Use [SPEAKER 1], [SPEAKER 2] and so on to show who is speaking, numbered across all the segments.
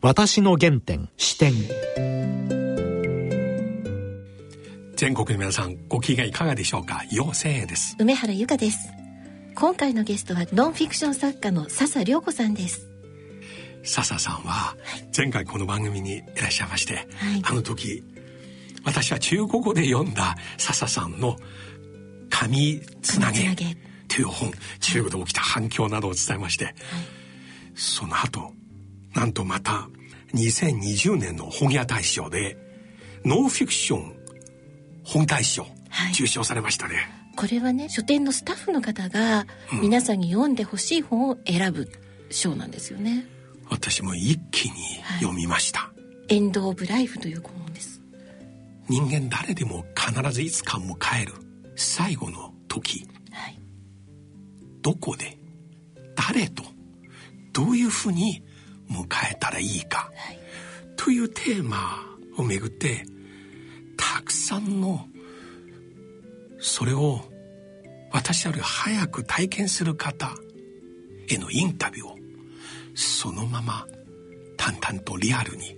[SPEAKER 1] 私の原点視点。
[SPEAKER 2] 全国の皆さんご機嫌いかがでしょうか？陽性です。
[SPEAKER 3] 梅原由香です。今回のゲストはノンフィクション作家の笹良子さんです。
[SPEAKER 2] 笹さんは前回この番組にいらっしゃいまして、はい、あの時私は中国語で読んだ笹さんの「紙つなげ」という本中国で起きた反響などを伝えまして、はい、その後なんとまた2020年の本屋大賞でノンフィクション本大賞、受賞されましたね。
[SPEAKER 3] これはね書店のスタッフの方が皆さんに読んでほしい本を選ぶ賞なんですよね、
[SPEAKER 2] うん、私も一気に読みました、は
[SPEAKER 3] い、エンド・オブ・ライフという本です。
[SPEAKER 2] 人間誰でも必ずいつか迎える最後の時、はい、どこで誰とどういうふうに迎えたらいいか、はい、というテーマをめぐってたくさんのそれを私より早く体験する方へのインタビューをそのまま淡々とリアルに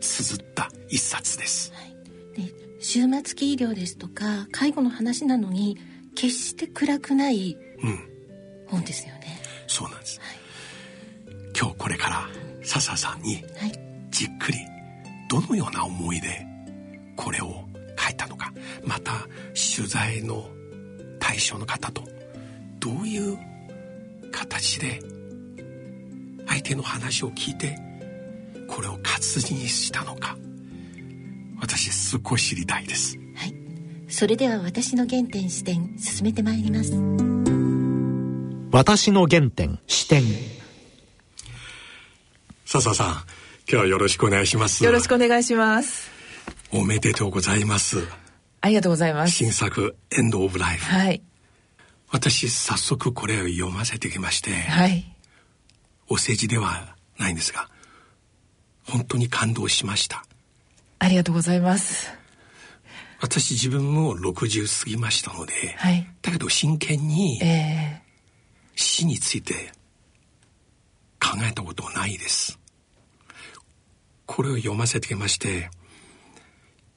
[SPEAKER 2] 綴った一冊です。はい、
[SPEAKER 3] で終末期医療ですとか介護の話なのに決して暗くない本ですよね。
[SPEAKER 2] うん、そうなんです、はい、今日これから笹さんにじっくりどのような思いでこれを書いたのか。また取材の対象の方とどういう形で相手の話を聞いてこれを活字にしたのか。私すごい知りたいです。
[SPEAKER 3] はい。それでは私の原点視点進めてまいります。
[SPEAKER 1] 私の原点視点
[SPEAKER 2] 笹さん今日はよろしくお願いします
[SPEAKER 4] よろしくお願いします
[SPEAKER 2] おめでとうございます。
[SPEAKER 4] ありがとうございます。
[SPEAKER 2] 新作、エンド・オブ・ライフ。
[SPEAKER 4] はい。
[SPEAKER 2] 私、早速これを読ませてきまして、
[SPEAKER 4] はい。
[SPEAKER 2] お世辞ではないんですが、本当に感動しました。
[SPEAKER 4] ありがとうございます。
[SPEAKER 2] 私自分も60過ぎましたので、
[SPEAKER 4] はい、
[SPEAKER 2] だけど真剣に、
[SPEAKER 4] え
[SPEAKER 2] ー、死について考えたことはないです。これを読ませてきまして、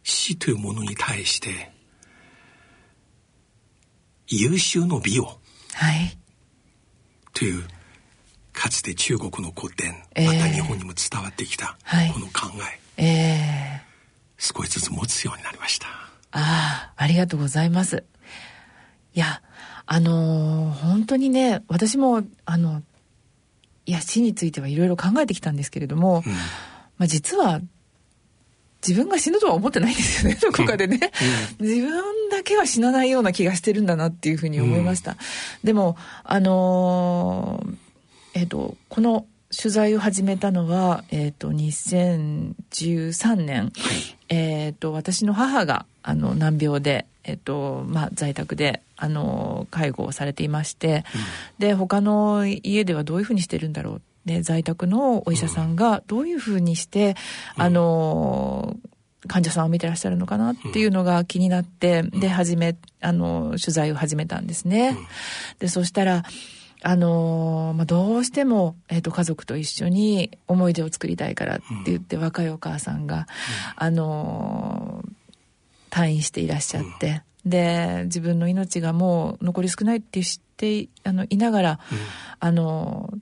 [SPEAKER 2] 死というものに対して優秀の美を、
[SPEAKER 4] はい、
[SPEAKER 2] というかつて中国の古典、えー、また日本にも伝わってきたこの考
[SPEAKER 4] え、え
[SPEAKER 2] ー、少しずつ持つようになりました。
[SPEAKER 4] ああありがとうございます。いやあのー、本当にね私もあのいや死についてはいろいろ考えてきたんですけれども、うん、まあ、実は自分が死ぬとは思ってないんですよね、どこかでね、うん、自分だけは死なないような気がしてるんだなっていうふうに思いました。うん、でも、あのー、えっ、ー、と、この取材を始めたのは、えっ、ー、と、2013年、えっ、と、私の母が、あの、難病で、えっ、と、まあ、在宅で、あの、介護をされていまして、うん、で、他の家ではどういうふうにしてるんだろうで在宅のお医者さんがどういうふうにして、うん、あの患者さんを見てらっしゃるのかなっていうのが気になって、で始めあの取材を始めたんですね。でそしたらあのまあ、どうしても、えーと、家族と一緒に思い出を作りたいからって言って、若いお母さんが、あの退院していらっしゃって、で自分の命がもう残り少ないって知ってあのいながら、あの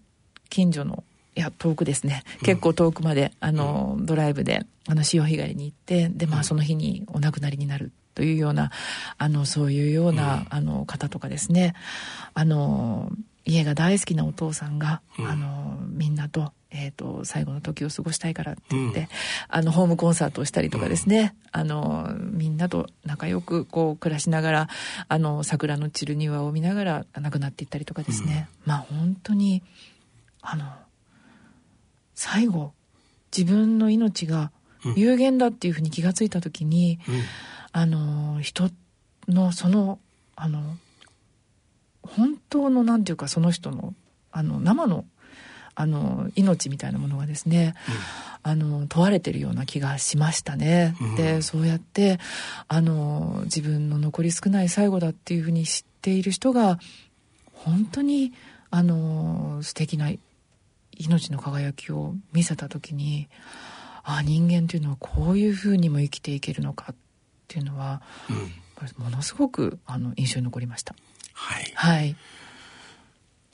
[SPEAKER 4] 近所のいや遠くですね。結構遠くまで、あのドライブであの潮干狩りに行ってでまあその日にお亡くなりになるというようなあのそういうような、あの方とかですね。あの家が大好きなお父さんが、あのみんなと,、えーと、最後の時を過ごしたいからって言って、うん、あのホームコンサートをしたりとかですね、うん、あのみんなと仲良くこう暮らしながらあの桜の散る庭を見ながら亡くなっていったりとかですね、うん、まあ本当にあの最後自分の命が有限だっていうふうに気が付いた時に、うん、あの人のそのあの本当のなんていうかその人のあの生のあの命みたいなものがですね、うん、あの問われてるような気がしましたね。うん、でそうやってあの自分の残り少ない最後だっていうふうに知っている人が本当にあの素敵な命の輝きを見せた時にあ人間というのはこういうふうにも生きていけるのかっていうのは、うん、ものすごくあの印象に残りました。
[SPEAKER 2] はい、
[SPEAKER 4] はい、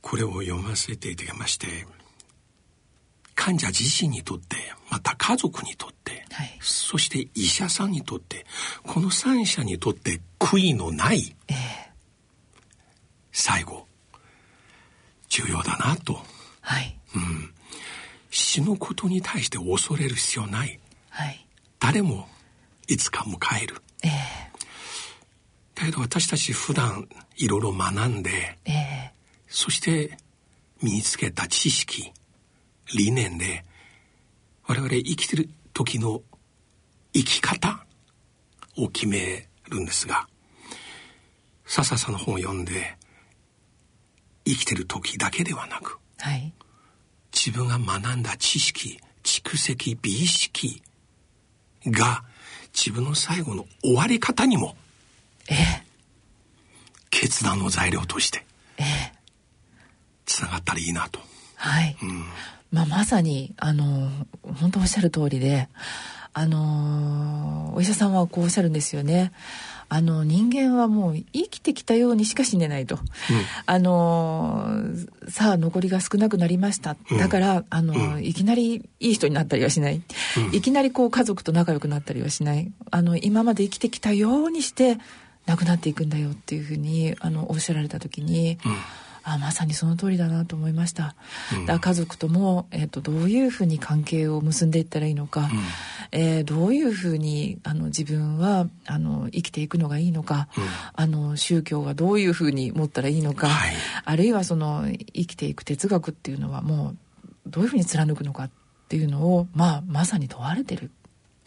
[SPEAKER 2] これを読ませていただきまして患者自身にとってまた家族にとって、はい、そして医者さんにとってこの三者にとって悔いのない、えー、最後重要だなと、
[SPEAKER 4] はい。
[SPEAKER 2] うん、死ぬことに対して恐れる必要ない、
[SPEAKER 4] はい、
[SPEAKER 2] 誰もいつか迎える、
[SPEAKER 4] えー、
[SPEAKER 2] だけど私たち普段いろいろ学んで、
[SPEAKER 4] えー、
[SPEAKER 2] そして身につけた知識理念で我々生きてる時の生き方を決めるんですが笹さんの本を読んで生きてる時だけではなく、
[SPEAKER 4] はい、
[SPEAKER 2] 自分が学んだ知識蓄積美意識が自分の最後の終わり方にも決断の材料としてつながったらいいなと。
[SPEAKER 4] はい、うんまあ、まさにあの本当おっしゃる通りであのお医者さんはこうおっしゃるんですよね。あの人間はもう生きてきたようにしか死ねないと、うん、あのさあ残りが少なくなりました、だからあの、うん、いきなりいい人になったりはしない、うん、いきなりこう家族と仲良くなったりはしない。あの今まで生きてきたようにして亡くなっていくんだよっていうふうにあのおっしゃられた時に、あまさにその通りだなと思いました、うん、だ家族とも、えーと、どういうふうに関係を結んでいったらいいのか、うん、えー、どういうふうにあの自分はあの生きていくのがいいのか、うん、あの宗教はどういうふうに持ったらいいのか、はい、あるいはその生きていく哲学っていうのはもうどういうふうに貫くのかっていうのを、まあ、まさに問われてる。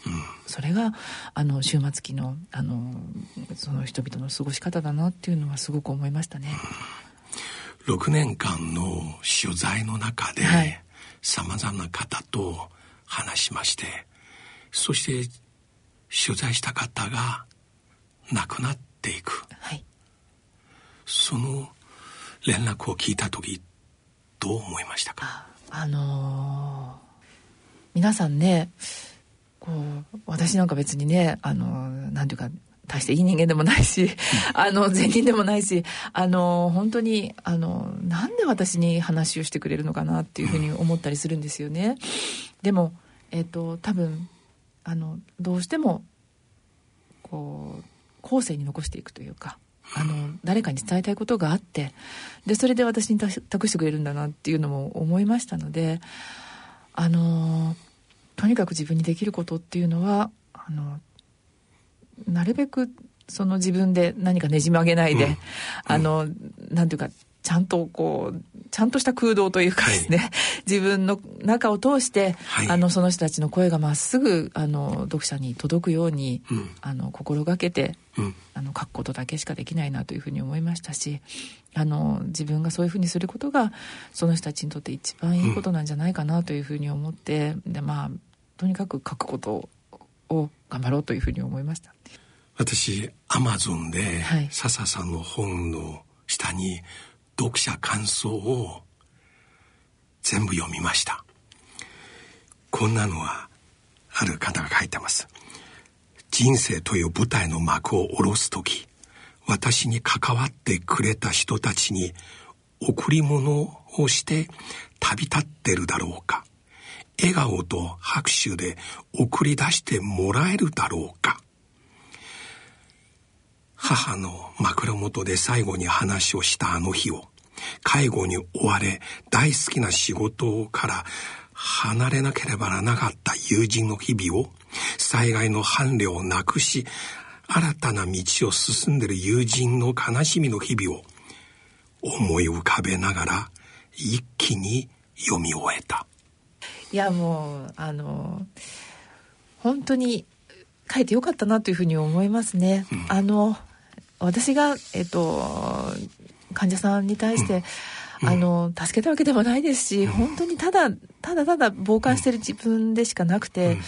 [SPEAKER 4] うん、それがあの終末期のあのその人々の過ごし方だなっていうのはすごく思いましたね。
[SPEAKER 2] 6年間の取材の中でさまざまな方と話しましてそして取材した方が亡くなっていく、
[SPEAKER 4] はい、
[SPEAKER 2] その連絡を聞いた時どう思いましたか？
[SPEAKER 4] あのー、皆さんねこう私なんか別にねあのー、なんていうか大していい人間でもないし、あの、善人でもないし、あの、本当に、あの、なんで私に話をしてくれるのかなっていうふうに思ったりするんですよね。でも、えっ、ー、と、多分、あの、どうしても、こう、後世に残していくというか、あの、誰かに伝えたいことがあって、で、それで私に託してくれるんだなっていうのも思いましたので、あの、とにかく自分にできることっていうのは、あの、なるべくその自分で何かねじ曲げないで、うん、あの、なんていうかちゃんとこうちゃんとした空洞というかですね、はい、自分の中を通して、はい、あのその人たちの声がまっすぐあの読者に届くように、うん、あの心がけて、うん、あの書くことだけしかできないなというふうに思いましたしあの自分がそういうふうにすることがその人たちにとって一番いいことなんじゃないかなというふうに思って、でまあとにかく書くことを頑張ろうというふうに思いました。
[SPEAKER 2] 私アマゾンで、はい、笹さんの本の下に読者感想を全部読みました。こんなのはある方が書いてます。人生という舞台の幕を下ろす時私に関わってくれた人たちに贈り物をして旅立ってるだろうか笑顔と拍手で送り出してもらえるだろうか母の枕元で最後に話をしたあの日を、介護に追われ大好きな仕事から離れなければならなかった友人の日々を、災害の伴侶をなくし、新たな道を進んでいる友人の悲しみの日々を思い浮かべながら一気に読み終えた。
[SPEAKER 4] いやもうあの本当に書いてよかったなというふうに思いますね。うん、あの私が、えっと、患者さんに対して、うん、あの助けたわけでもないですし、うん、本当にただただただ傍観してる自分でしかなくて、うん、い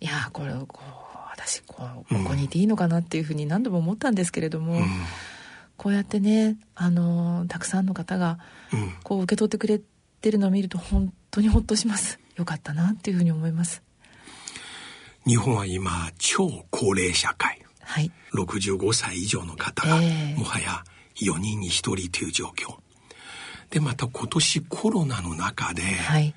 [SPEAKER 4] やこれこう私こうここにいていいのかなっていうふうに何度も思ったんですけれども、こうやってねあのたくさんの方がこう受け取ってくれてるのを見ると本当当にほっとします。よかったなっていうふうに思います。
[SPEAKER 2] 日本は今超高齢社会、
[SPEAKER 4] はい、
[SPEAKER 2] 65歳以上の方が、もはや4人に1人という状況。でまた今年コロナの中で、はい、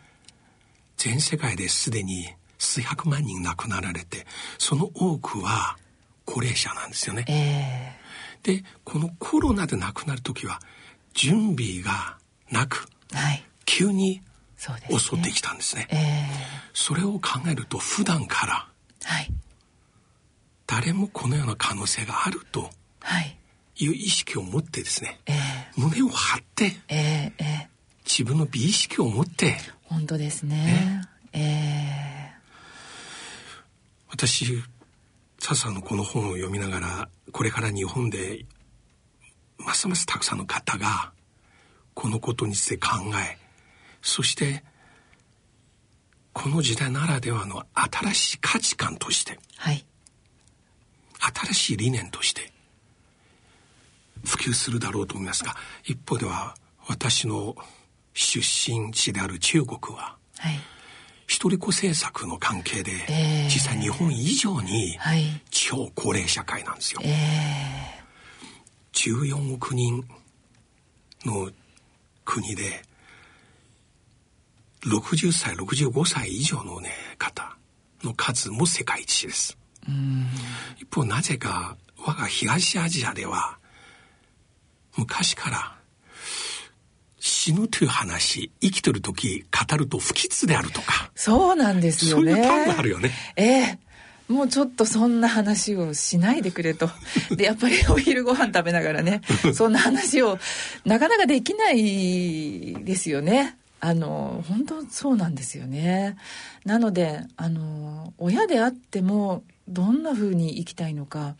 [SPEAKER 2] 全世界ですでに数百万人亡くなられてその多くは高齢者なんですよね。えー、でこのコロナで亡くなる時は準備がなく、はい、急に襲ってきたんですね。そ、ねえ。ー、それを考えると普段から、はい、誰もこのような可能性があるとい。う意識を持ってですね、えー、胸を張って、えーえー、自分の美意識を持って
[SPEAKER 4] 本当ですね。えー、
[SPEAKER 2] 私笹のこの本を読みながらこれから日本でますますたくさんの方がこのことについて考えそしてこの時代ならではの新しい価値観として、はい、新しい理念として普及するだろうと思いますが一方では私の出身地である中国は、はい、一人子政策の関係で、えー、実際日本以上に超高齢社会なんですよ。えー、14億人の国で60歳65歳以上のね方の数も世界一です。一方なぜか我が東アジアでは昔から死ぬという話生きてる時語ると不吉であるとか
[SPEAKER 4] そうなんですよね
[SPEAKER 2] そういう単があるよね
[SPEAKER 4] ええもうちょっとそんな話をしないでくれと。で、やっぱりお昼ご飯食べながらね、そんな話をなかなかできないですよね。あの、本当そうなんですよね。なので、あの、親であっても、どんな風に生きたいのか、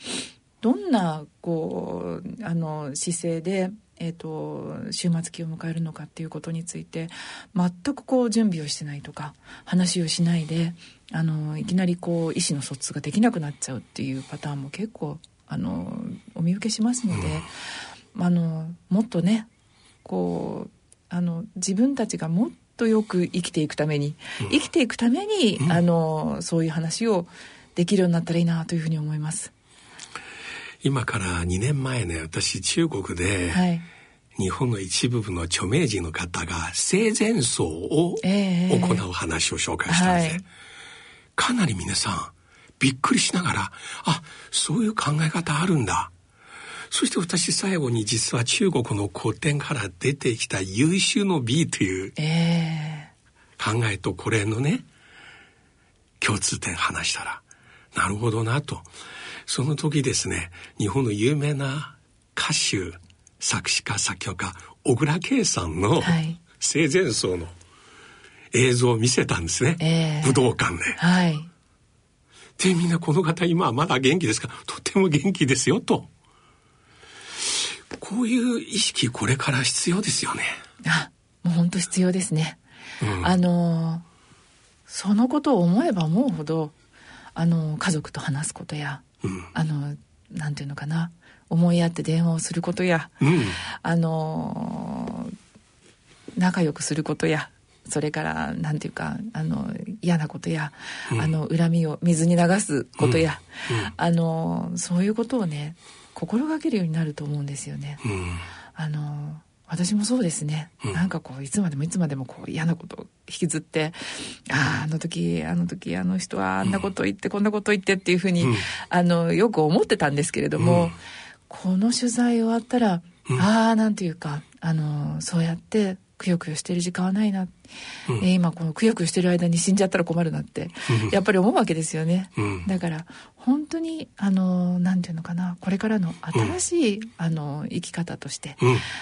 [SPEAKER 4] どんな、こう、あの、姿勢で、えーと、終末期を迎えるのかっていうことについて全くこう準備をしてないとか話をしないであのいきなりこう意思の疎通ができなくなっちゃうっていうパターンも結構あのお見受けしますので、うん、あのもっとねこうあの自分たちがもっとよく生きていくために、うん、生きていくために、うん、あのそういう話をできるようになったらいいなというふうに思います。
[SPEAKER 2] 今から2年前ね私中国で、はい、日本の一部分の著名人の方が生前葬を行う話を紹介したんですね、えーはい、かなり皆さんびっくりしながらあそういう考え方あるんだそして私最後に実は中国の古典から出てきた優秀の美という考えとこれのね共通点話したらなるほどなと。その時ですね日本の有名な歌手作詞家作曲家小倉圭さんの生前葬の映像を見せたんですね、えー、武道館で。はい、でみんなこの方今はまだ元気ですか？とても元気ですよと。こういう意識これから必要ですよね。
[SPEAKER 4] あもう本当必要ですね。うん、あのそのことを思えば思うほどあの家族と話すことやうん、あのなんていうのかな思いやって電話をすることや、うん、あの仲良くすることやそれからなんていうかあの嫌なことや、うん、あの恨みを水に流すことや、あのそういうことをね心がけるようになると思うんですよね。あの私もそうですね、うん、なんかこういつまでもいつまでもこう嫌なことを引きずってあああの時あの時あの人はあんなこと言って、こんなこと言ってっていうふうに、ん、あのよく思ってたんですけれども、うん、この取材終わったら、ああなんていうかあのそうやってくよくよしてる時間はないな、うん、今このくよくよしてる間に死んじゃったら困るなって、やっぱり思うわけですよね、うん、だから本当にあのなんていうのかなこれからの新しい、うん、あの生き方として、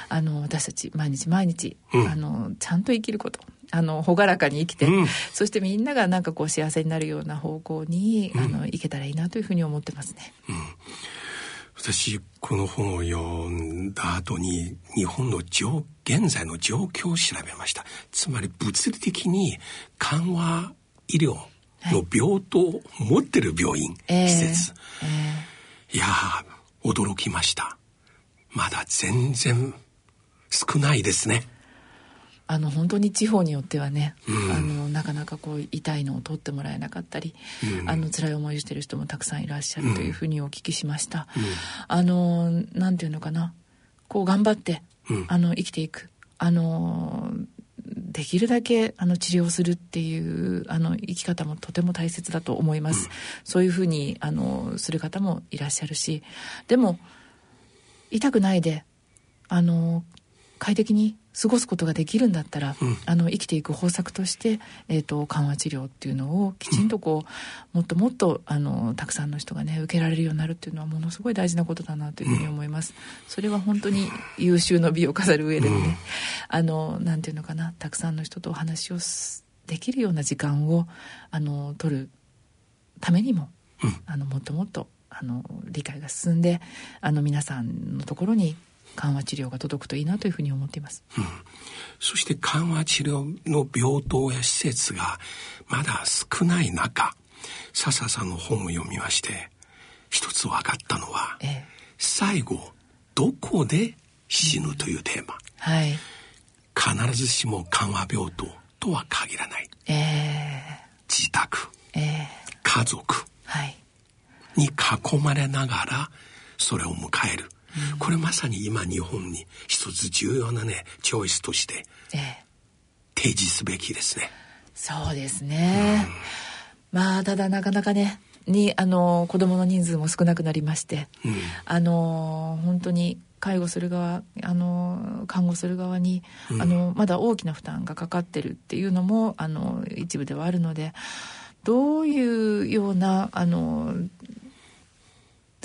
[SPEAKER 4] あの私たち毎日毎日、あのちゃんと生きることあの朗らかに生きて、そしてみんながなんかこう幸せになるような方向に、あのいけたらいいなというふうに思ってますね。
[SPEAKER 2] 私この本を読んだ後に日本の現在の状況を調べました。つまり物理的に緩和医療の病棟を持ってる病院、はい、施設、えーえ。ー、いや驚きました。まだ全然少ないですね
[SPEAKER 4] あの本当に地方によってはね、うん、あのなかなかこう痛いのを取ってもらえなかったり、うん、あの辛い思いをしてる人もたくさんいらっしゃるというふうにお聞きしました。うん、あのなんていうのかな。こう頑張って、あの生きていく。あのできるだけあの治療するっていうあの生き方もとても大切だと思います、うん、そういうふうにあのする方もいらっしゃるし。でも痛くないであの快適に過ごすことができるんだったら、うん、あの生きていく方策として、えーと、緩和治療っていうのをきちんとこう、うん、もっともっとあのたくさんの人がね受けられるようになるっていうのはものすごい大事なことだなというふうに思います。それは本当に優秀の美を飾る上でもね、うん、あのなんていうのかなたくさんの人とお話をできるような時間をあの取るためにも、あのもっともっとあの理解が進んであの皆さんのところに緩和治療が届くといいなというふうに思っています、
[SPEAKER 2] うん、そして緩和治療の病棟や施設がまだ少ない中笹さんの本を読みまして一つ分かったのは、ええ、最後どこで死ぬというテーマ、
[SPEAKER 4] はい、
[SPEAKER 2] 必ずしも緩和病棟とは限らない、
[SPEAKER 4] え
[SPEAKER 2] ー、自宅、
[SPEAKER 4] えー、
[SPEAKER 2] 家族に囲まれながらそれを迎えるこれまさに今日本に一つ重要なねチョイスとして提示すべきですね。
[SPEAKER 4] そうですね、うん、まあただなかなかねにあの子供の人数も少なくなりまして、うん、あの本当に介護する側あの看護する側に、うん、あのまだ大きな負担がかかってるっていうのもあの一部ではあるのでどういうようなあの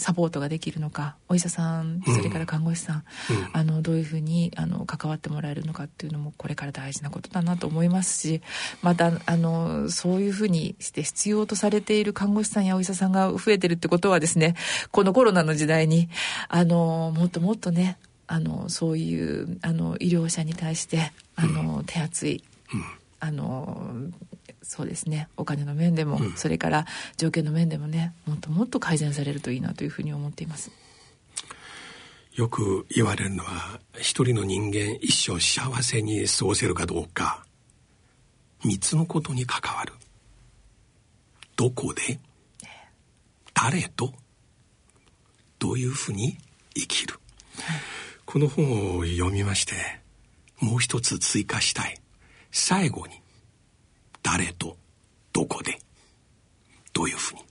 [SPEAKER 4] サポートができるのかお医者さんそれから看護師さん、うん、あのどういうふうにあの関わってもらえるのかっていうのもこれから大事なことだなと思いますしまたあのそういうふうにして必要とされている看護師さんやお医者さんが増えてるってことはですねこのコロナの時代にあのもっともっとねあのそういうあの医療者に対してあの手厚い、うん、あのそうですね。お金の面でも、うん、それから条件の面でもねもっともっと改善されるといいなというふうに思っています。
[SPEAKER 2] よく言われるのは一人の人間一生幸せに過ごせるかどうか。三つのことに関わる。どこで誰とどういうふうに生きる、はい、この本を読みましてもう一つ追加したい。最後に誰とどこでどういうふうに。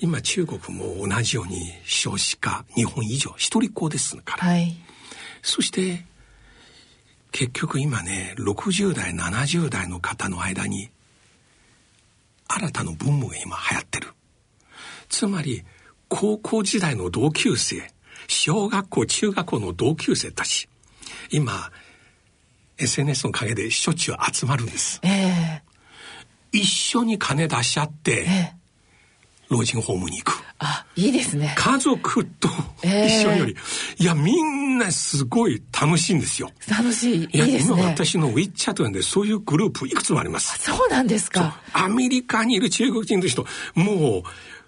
[SPEAKER 2] 今中国も同じように少子化日本以上一人っ子ですから、
[SPEAKER 4] はい、
[SPEAKER 2] そして結局今ね60代70代の方の間に新たなブームが今流行ってる。つまり高校時代の同級生小学校中学校の同級生たち今 SNS の陰でしょっちゅう集まるんです。
[SPEAKER 4] え
[SPEAKER 2] ー、一緒に金出し合って、えー、老人ホームに行く。
[SPEAKER 4] あ、いいですね。
[SPEAKER 2] 家族と一緒により、えー、いや、みんなすごい楽しいんですよ。
[SPEAKER 4] 楽しい。いいですね。
[SPEAKER 2] 今私のウィッチャートでそういうグループいくつもあります。
[SPEAKER 4] そうなんですか。
[SPEAKER 2] アメリカにいる中国人の人、もう、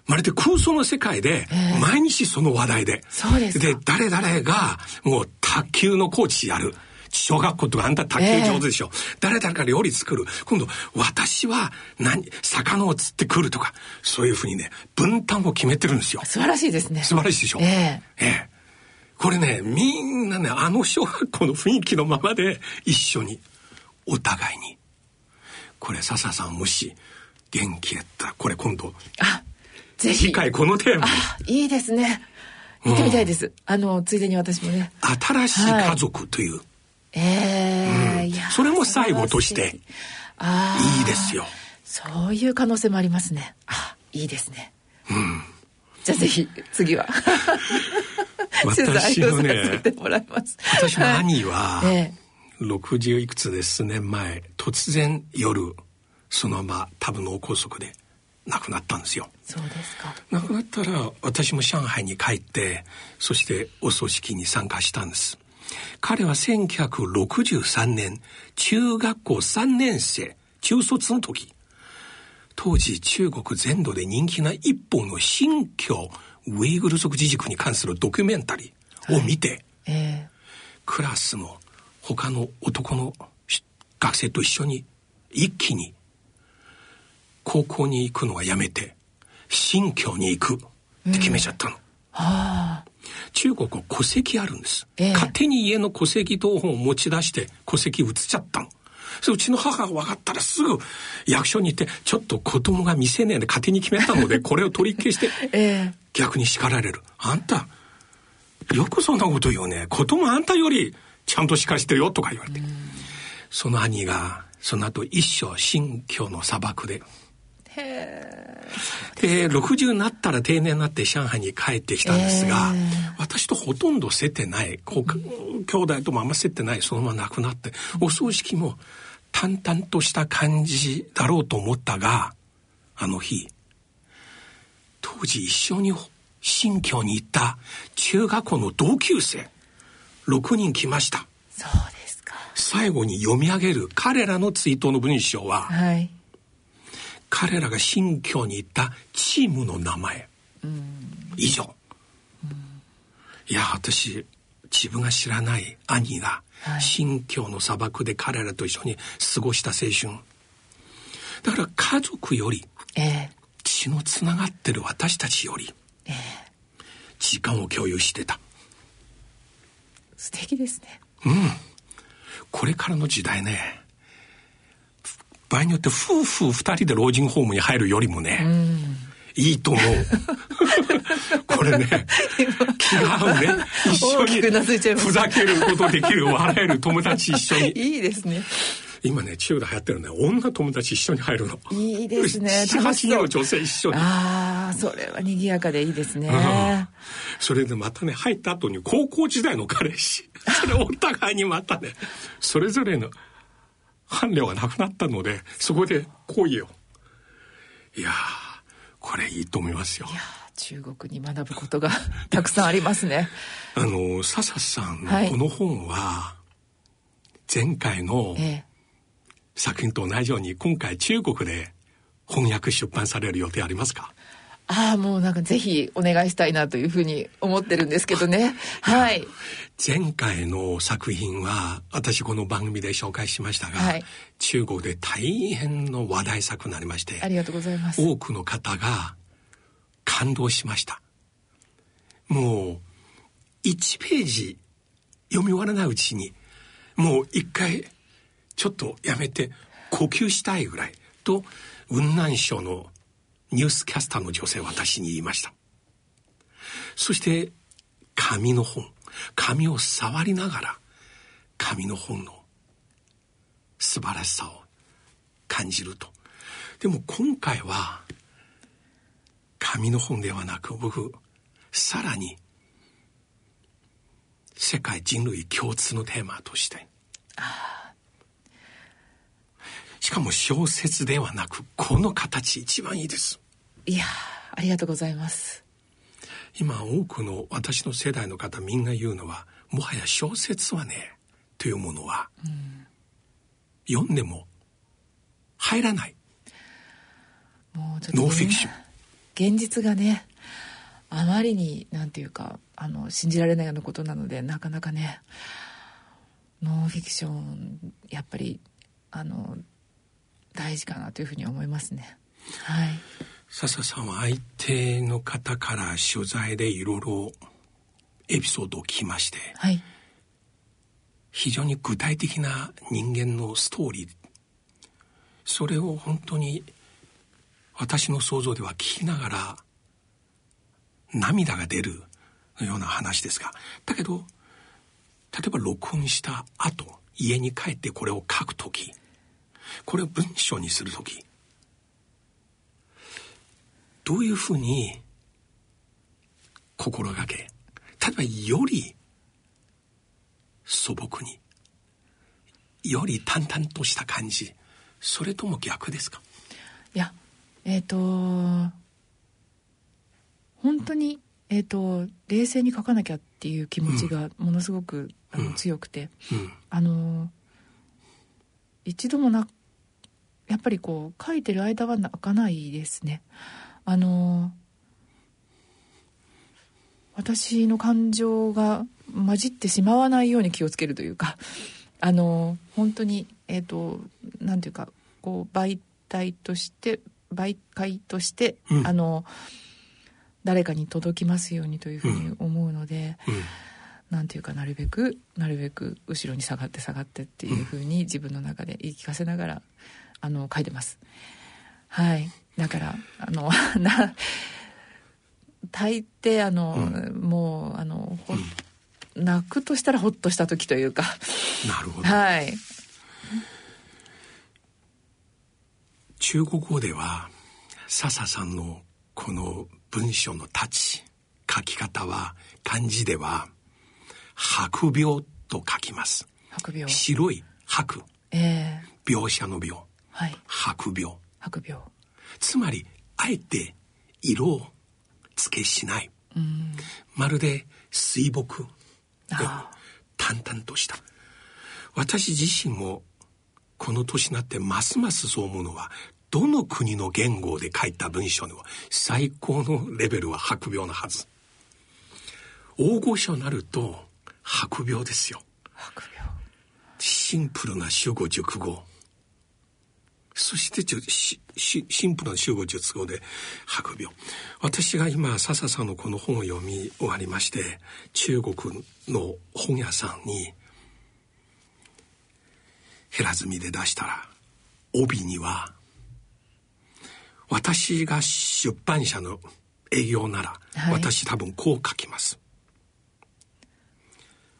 [SPEAKER 2] まるで空想の世界で、毎日その話題で。
[SPEAKER 4] そうです
[SPEAKER 2] で、誰々が、もう卓球のコーチやる。小学校とかあんた卓球上手でしょ、えー、誰々か料理作る。今度私は何魚を釣ってくるとかそういうふうにね分担を決めてるんですよ。
[SPEAKER 4] 素晴らしいですね。
[SPEAKER 2] 素晴らしいでしょ。
[SPEAKER 4] え
[SPEAKER 2] ー、えー、これねみんなねあの小学校の雰囲気のままで一緒にお互いに。これ笹さんもし元気やったらこれ今度
[SPEAKER 4] あぜひ。
[SPEAKER 2] 次回このテーマ
[SPEAKER 4] いいですね。見てみたいです、うん、あのついでに私もね。
[SPEAKER 2] 新しい家族という、はい
[SPEAKER 4] ええー
[SPEAKER 2] うん、それも最後としてい。いですよ。
[SPEAKER 4] そういう可能性もありますね。あいいですね。
[SPEAKER 2] うん。
[SPEAKER 4] じゃあぜひ次は。
[SPEAKER 2] 私のね私の兄は、
[SPEAKER 4] え
[SPEAKER 2] 60いくつで数年前突然夜そのまま多分脳梗塞で亡くなったんですよ。
[SPEAKER 4] そうですか。
[SPEAKER 2] 亡くなったら私も上海に帰ってそしてお葬式に参加したんです彼は1963年、中学校3年生、中卒の時、当時中国全土で人気な一本の新疆ウイグル族自治区に関するドキュメンタリーを見て、はい
[SPEAKER 4] え。ー、
[SPEAKER 2] クラスの他の男の学生と一緒に一気に高校に行くのはやめて新居に行くって決めちゃったの。はあ、中国は戸籍あるんです、えー、勝手に家の戸籍謄本を持ち出して戸籍移っちゃったの。うちの母が分かったらすぐ役所に行って、ちょっと子供が未成年で勝手に決めたので、これを取り消して、逆に叱られる。あんた、よくそんなこと言うね。子供あんたよりちゃんと叱してるよとか言われて。その兄が、その後一生新居の砂漠で。で、60になったら定年になって上海に帰ってきたんですが、私とほとんど接点ない、こう、兄弟ともあんま接点ない、そのまま亡くなって、お葬式も淡々とした感じだろうと思ったが、あの日、当時一緒に新居に行った中学校の同級生、6人来ました。
[SPEAKER 4] そうですか。
[SPEAKER 2] 最後に読み上げる彼らの追悼の文章は、はい、彼らが新居に行ったチームの名前、以上。いや、私、自分が知らない兄が、新疆の砂漠で彼らと一緒に過ごした青春。だから家族より、血のつながってる私たちより、時間を共有してた。
[SPEAKER 4] 素敵ですね。
[SPEAKER 2] うん。これからの時代ね、場合によって夫婦二人で老人ホームに入るよりもね、いいと思う。これね、気が合うね。一緒にふざけることできる、笑える友達一緒に。
[SPEAKER 4] いいですね。
[SPEAKER 2] 今ね、中で流行ってるね、女友達一緒に入るの。
[SPEAKER 4] いいですね。
[SPEAKER 2] 7、8人の女性一緒に。
[SPEAKER 4] ああ、それは賑やかでいいですね、うん。
[SPEAKER 2] それでまたね、入った後に高校時代の彼氏。それお互いにまたね、それぞれの伴侶がなくなったので、そこで恋を。いやこれいいと思いますよ。いや
[SPEAKER 4] 中国に学ぶことが たくさんありますね。
[SPEAKER 2] あの、笹さんのこの本は、前回の作品と同じように、今回中国で翻訳出版される予定ありますか？
[SPEAKER 4] ああ、もうなんかぜひお願いしたいなというふうに思ってるんですけどね。はい。
[SPEAKER 2] 前回の作品は、私この番組で紹介しましたが、はい、中国で大変の話題作になりまして、
[SPEAKER 4] ありがとうございます。
[SPEAKER 2] 多くの方が感動しました。もう、1ページ読み終わらないうちに、もう一回、ちょっとやめて呼吸したいぐらいと、雲南省のニュースキャスターの女性は私に言いました。そして、紙の本、紙を触りながら、紙の本の素晴らしさを感じると。でも今回は、紙の本ではなく、僕、さらに、世界人類共通のテーマとして、しかも小説ではなくこの形一番いいです。
[SPEAKER 4] いやありがとうございます。
[SPEAKER 2] 今多くの私の世代の方みんな言うのはもはや小説はねというものは、うん、読んでも入らない。
[SPEAKER 4] もうちょっと、ね、ノーフィクション。現実がねあまりになんていうかあの信じられないようなことなのでなかなかねノンフィクションやっぱりあの大事かなというふうに思いますね。はい。
[SPEAKER 2] 笹さんは相手の方から取材でいろいろエピソードを聞きまして、はい、非常に具体的な人間のストーリーそれを本当に私の想像では聞きながら涙が出るような話ですがだけど例えば録音した後家に帰ってこれを書く時これを文章にする時どういうふうに心がけ例えばより素朴により淡々とした感じそれとも逆ですか？
[SPEAKER 4] いやえっ、ー、と本当にえっ、ー、と冷静に書かなきゃっていう気持ちがものすごく、うん、あの強くて、うん、あの一度もなやっぱりこう書いてる間は泣かないですね。あの私の感情が混じってしまわないように気をつけるというかあの本当にえっ、ー、となんていうかこう媒体として媒介として、うん、あの誰かに届きますようにというふうに思うので、うんうん、なんていうかなるべくなるべく後ろに下がって下がってっていうふうに自分の中で言い聞かせながらあの書いてます。はい。だからあの な大抵あの、うん、もうあのほ、うん、泣くとしたらほっとした時というか。
[SPEAKER 2] なるほど。
[SPEAKER 4] はい。
[SPEAKER 2] 中国語では笹さんのこの文章のタッチ書き方は漢字では白病と書きます。
[SPEAKER 4] 白病。
[SPEAKER 2] 白い白、
[SPEAKER 4] え
[SPEAKER 2] ー、描写の病、
[SPEAKER 4] はい、
[SPEAKER 2] 白病。
[SPEAKER 4] 白病。
[SPEAKER 2] つまりあえて色を付けしない、
[SPEAKER 4] うん、
[SPEAKER 2] まるで水墨。淡々とした。私自身もこの年になってますますそう思うのはどの国の言語で書いた文章の最高のレベルは白病のはず。大御所になると白病ですよ。シンプルな主語熟語そしてちょししシンプルな集合術語で白病私が今笹さんのこの本を読み終わりまして中国の本屋さんに減らずみで出したら帯には私が出版社の営業なら、はい、私多分こう書きます。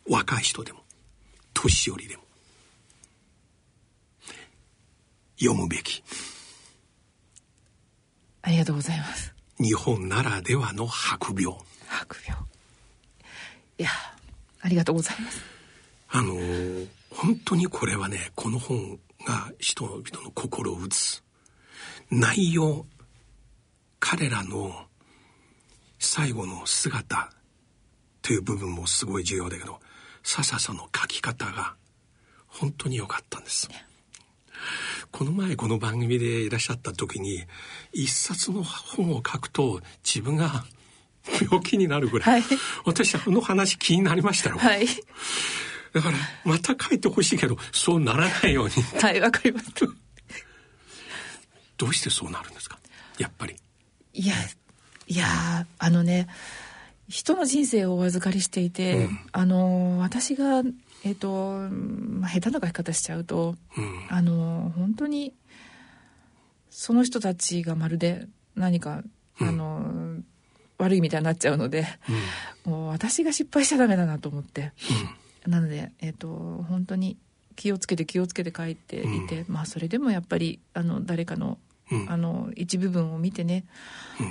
[SPEAKER 2] 若い人でも年寄りでも読むべき。
[SPEAKER 4] ありがとうございます。
[SPEAKER 2] 日本ならではの白病。
[SPEAKER 4] 白病。いやありがとうございます。
[SPEAKER 2] あの本当にこれはねこの本が人々の心を打つ。内容彼らの最後の姿という部分もすごい重要だけど笹さんの書き方が本当に良かったんですこの前この番組でいらっしゃった時に一冊の本を書くと自分が病気になるぐらい、はい、私あの話気になりましたよ、
[SPEAKER 4] はい、
[SPEAKER 2] だからまた書いてほしいけどそうならないように。
[SPEAKER 4] はいわかります
[SPEAKER 2] どうしてそうなるんですか？やっぱり。
[SPEAKER 4] いやいやあのね人の人生をお預かりしていて、うん、あの私がえっ、ー、と、まあ、下手な書き方しちゃうと、うん、あの本当にその人たちがまるで何か、うん、あの悪いみたいになっちゃうので、うん、もう私が失敗しちゃダメだなと思って、なので、えーと、と本当に気をつけて気をつけて書いていて、まあそれでもやっぱりあの誰かのあの一部分を見てね、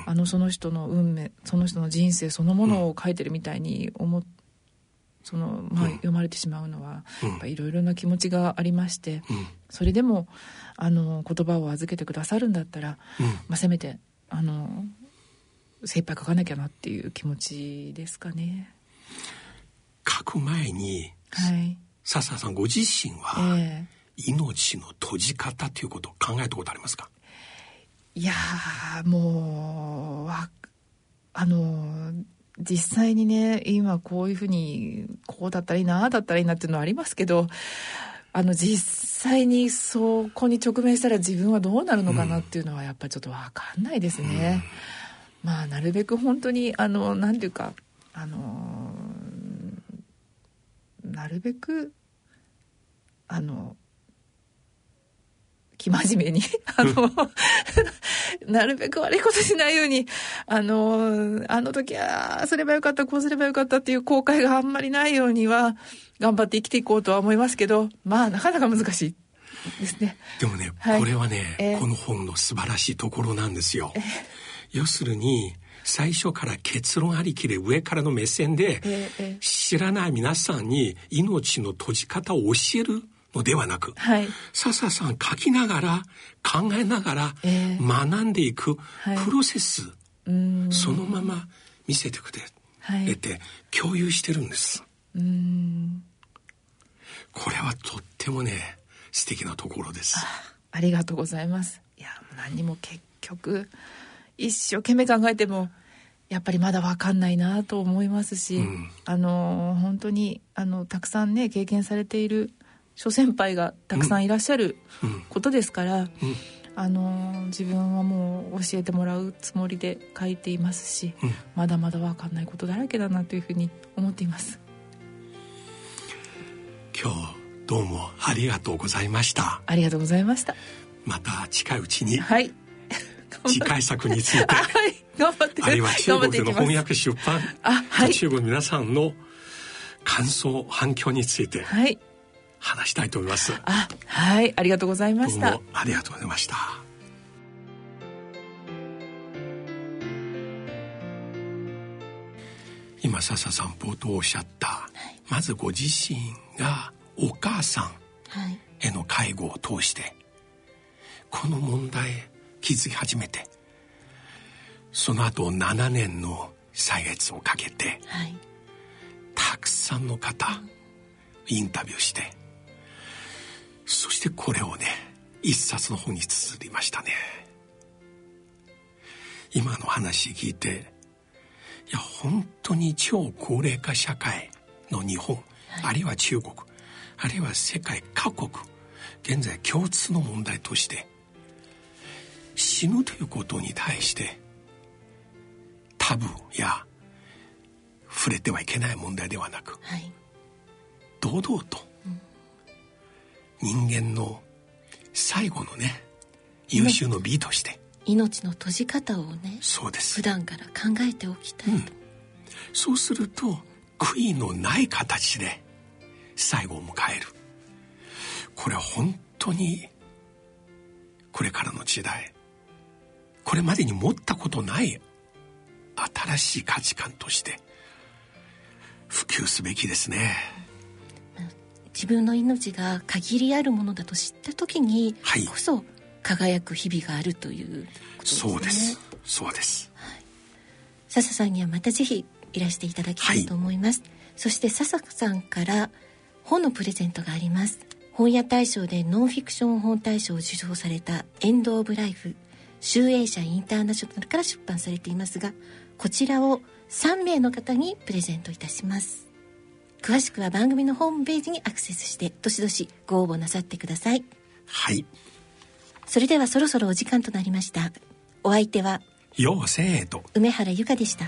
[SPEAKER 4] あのその人の運命その人の人生そのものを書いてるみたいに思ってその、まあ、読まれてしまうのは、いろいろな気持ちがありまして、それでもあの言葉を預けてくださるんだったら、まあ、せめてあの精一杯書かなきゃなっていう気持ちですかね。
[SPEAKER 2] 書く前に、
[SPEAKER 4] はい、
[SPEAKER 2] 笹さんご自身は、えー、命の閉じ方ということを考えたことありますか？
[SPEAKER 4] いやもうあの実際にね今こういうふうにこうだったらいいなああだったらいいなっていうのはありますけどあの実際にそこに直面したら自分はどうなるのかなっていうのはやっぱりちょっと分かんないですね。うん、まあなるべく本当にあのなんていうかあのなるべくあの生真面目に。あの なるべく悪いことしないように、あの、あの時は、すればよかった、こうすればよかったっていう後悔があんまりないようには、頑張って生きていこうとは思いますけど、まあ、なかなか難しいですね。
[SPEAKER 2] でもね、はい、これはね、えー、この本の素晴らしいところなんですよ。えー、要するに、最初から結論ありきで上からの目線で、知らない皆さんに命の閉じ方を教えるのではなく、
[SPEAKER 4] はい、
[SPEAKER 2] 笹さん書きながら考えながら学んでいくプロセス、
[SPEAKER 4] はい、
[SPEAKER 2] そのまま見せてくれ、はい、て共有してるんです。これはとってもね素敵なところです。
[SPEAKER 4] ありがとうございます。いや何も結局一生懸命考えてもやっぱりまだ分かんないなと思いますし、うん、あの本当にあのたくさんね経験されている諸先輩がたくさんいらっしゃることですから、あの自分はもう教えてもらうつもりで書いていますし、うん、まだまだ分かんないことだらけだなというふうに思っています。
[SPEAKER 2] 今日どうもありがとうございました。
[SPEAKER 4] ありがとうございました。
[SPEAKER 2] また近いうちに
[SPEAKER 4] はい。
[SPEAKER 2] 次回作について、は
[SPEAKER 4] い、頑張って
[SPEAKER 2] あるいは中国の翻訳出版
[SPEAKER 4] あ、はい、
[SPEAKER 2] 中国皆さんの感想反響について話したいと思います、はい、
[SPEAKER 4] あはいありがとうございました。
[SPEAKER 2] ありがとうございました。今笹さん冒頭おっしゃった、はい、まずご自身がお母さんへの介護を通して、この問題気づき始めてその後7年の歳月をかけて、はい、たくさんの方、インタビューしてそしてこれをね一冊の本に綴りましたね。今の話聞いていや本当に超高齢化社会の日本、はい、あるいは中国あるいは世界各国現在共通の問題として死ぬということに対してタブーや触れてはいけない問題ではなく、はい、堂々と、人間の最後のね優秀の美として。
[SPEAKER 3] 命の閉じ方をね
[SPEAKER 2] そうです。
[SPEAKER 3] 普段から考えておきたい、うん、
[SPEAKER 2] そうすると悔いのない形で最後を迎える。これは本当にこれからの時代これまでに持ったことない新しい価値観として普及すべきですね
[SPEAKER 3] 自分の命が限りあるものだと知った時にこそ輝く日々があるということですね、
[SPEAKER 2] そうです。そうです、
[SPEAKER 3] はい、笹さんにはまたぜひいらしていただきたいと思います、はい、そして笹さんから本のプレゼントがあります。本屋大賞でノンフィクション本大賞を受賞された「エンド・オブ・ライフ」集英社インターナショナルから出版されていますがこちらを3名の方にプレゼントいたします詳しくは番組のホームページにアクセスしてどしどしご応募なさってください。
[SPEAKER 2] はい。
[SPEAKER 3] それではそろそろお時間となりました。お相手は
[SPEAKER 2] ようせーと。
[SPEAKER 3] 梅原由香でした